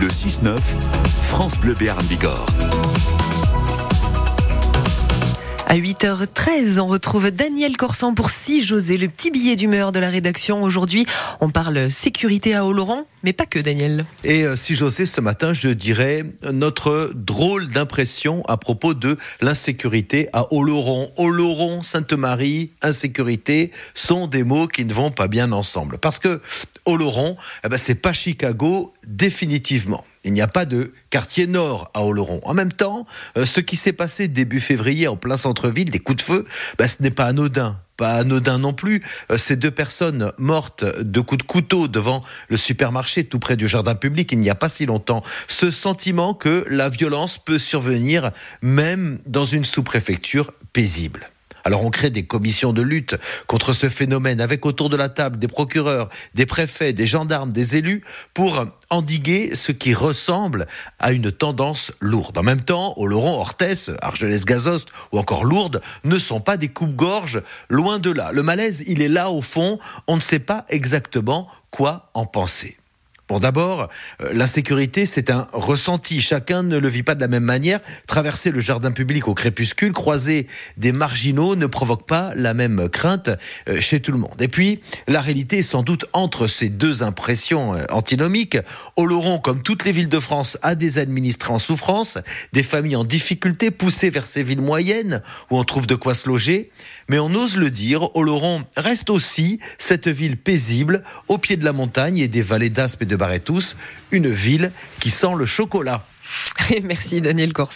Le 6-9, France Bleu Béarn Bigorre. À 8h13, on retrouve Daniel Corsan pour Si José, le petit billet d'humeur de la rédaction. Aujourd'hui, on parle sécurité à Oloron, mais pas que Daniel. Et euh, Si José, ce matin, je dirais notre drôle d'impression à propos de l'insécurité à Oloron. Oloron, Sainte-Marie, insécurité sont des mots qui ne vont pas bien ensemble. Parce que Oloron, eh ben, c'est pas Chicago définitivement. Il n'y a pas de quartier nord à Oloron. En même temps, euh, ce qui s'est passé début février en plein centre-ville, des coups de feu, bah, ce n'est pas anodin pas anodin non plus. Euh, ces deux personnes mortes de coups de couteau devant le supermarché tout près du jardin public il n'y a pas si longtemps. Ce sentiment que la violence peut survenir même dans une sous-préfecture paisible. Alors on crée des commissions de lutte contre ce phénomène avec autour de la table des procureurs, des préfets, des gendarmes, des élus pour endiguer ce qui ressemble à une tendance lourde. En même temps, Oloron, Orthès, Argelès-Gazost ou encore Lourdes ne sont pas des coupes-gorges, loin de là. Le malaise, il est là au fond, on ne sait pas exactement quoi en penser. Bon, d'abord, euh, l'insécurité, c'est un ressenti. Chacun ne le vit pas de la même manière. Traverser le jardin public au crépuscule, croiser des marginaux ne provoque pas la même crainte euh, chez tout le monde. Et puis, la réalité est sans doute entre ces deux impressions euh, antinomiques. Oloron, comme toutes les villes de France, a des administrés en souffrance, des familles en difficulté poussées vers ces villes moyennes où on trouve de quoi se loger. Mais on ose le dire, Oloron reste aussi cette ville paisible au pied de la montagne et des vallées d'Aspe et de Barretous, une ville qui sent le chocolat. Merci Daniel Corsan.